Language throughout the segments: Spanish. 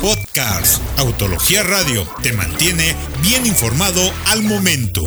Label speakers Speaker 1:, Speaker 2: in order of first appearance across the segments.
Speaker 1: Podcast Autología Radio te mantiene bien informado al momento.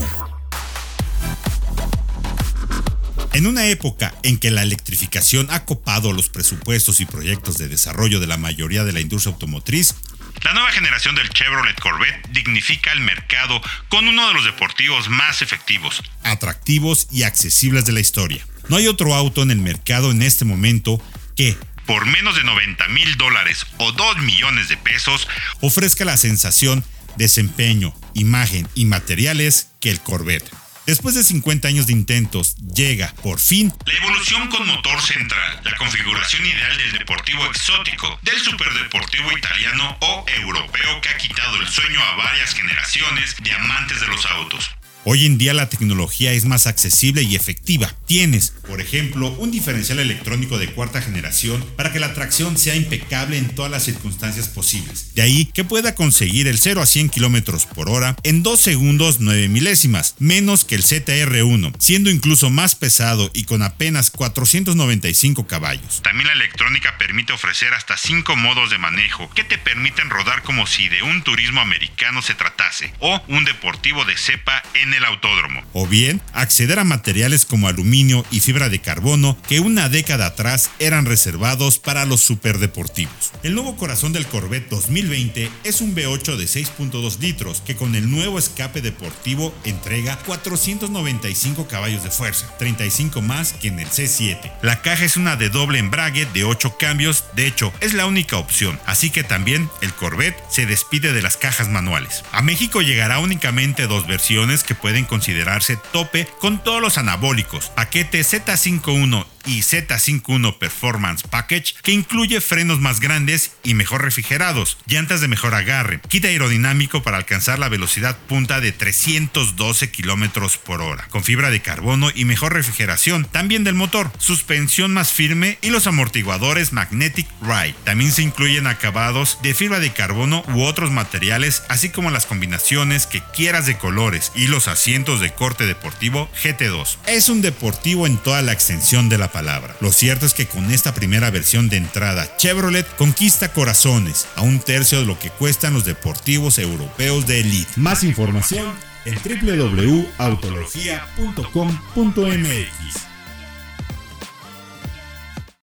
Speaker 1: En una época en que la electrificación ha copado los presupuestos y proyectos de desarrollo de la mayoría de la industria automotriz, la nueva generación del Chevrolet Corvette dignifica el mercado con uno de los deportivos más efectivos, atractivos y accesibles de la historia. No hay otro auto en el mercado en este momento que, por menos de 90 mil dólares o 2 millones de pesos, ofrezca la sensación, desempeño, imagen y materiales que el Corvette. Después de 50 años de intentos, llega, por fin, la evolución con motor central, la configuración ideal del deportivo exótico, del superdeportivo italiano o europeo que ha quitado el sueño a varias generaciones de amantes de los autos. Hoy en día la tecnología es más accesible y efectiva. Tienes, por ejemplo, un diferencial electrónico de cuarta generación para que la tracción sea impecable en todas las circunstancias posibles. De ahí que pueda conseguir el 0 a 100 km por hora en 2 segundos 9 milésimas, menos que el ZR1, siendo incluso más pesado y con apenas 495 caballos. También la electrónica permite ofrecer hasta 5 modos de manejo que te permiten rodar como si de un turismo americano se tratase o un deportivo de cepa en el autódromo. O bien, acceder a materiales como aluminio y fibra de carbono que una década atrás eran reservados para los superdeportivos. El nuevo corazón del Corvette 2020 es un V8 de 6.2 litros que con el nuevo escape deportivo entrega 495 caballos de fuerza, 35 más que en el C7. La caja es una de doble embrague de 8 cambios, de hecho es la única opción, así que también el Corvette se despide de las cajas manuales. A México llegará únicamente dos versiones que pueden considerarse tope con todos los anabólicos, paquete Z51 y Z51 Performance Package que incluye frenos más grandes y mejor refrigerados, llantas de mejor agarre, kit aerodinámico para alcanzar la velocidad punta de 312 km por hora, con fibra de carbono y mejor refrigeración también del motor, suspensión más firme y los amortiguadores Magnetic Ride. También se incluyen acabados de fibra de carbono u otros materiales, así como las combinaciones que quieras de colores y los asientos de corte deportivo GT2. Es un deportivo en toda la extensión de la palabra. Lo cierto es que con esta primera versión de entrada, Chevrolet conquista corazones a un tercio de lo que cuestan los deportivos europeos de elite.
Speaker 2: Más información en www.autologia.com.mx.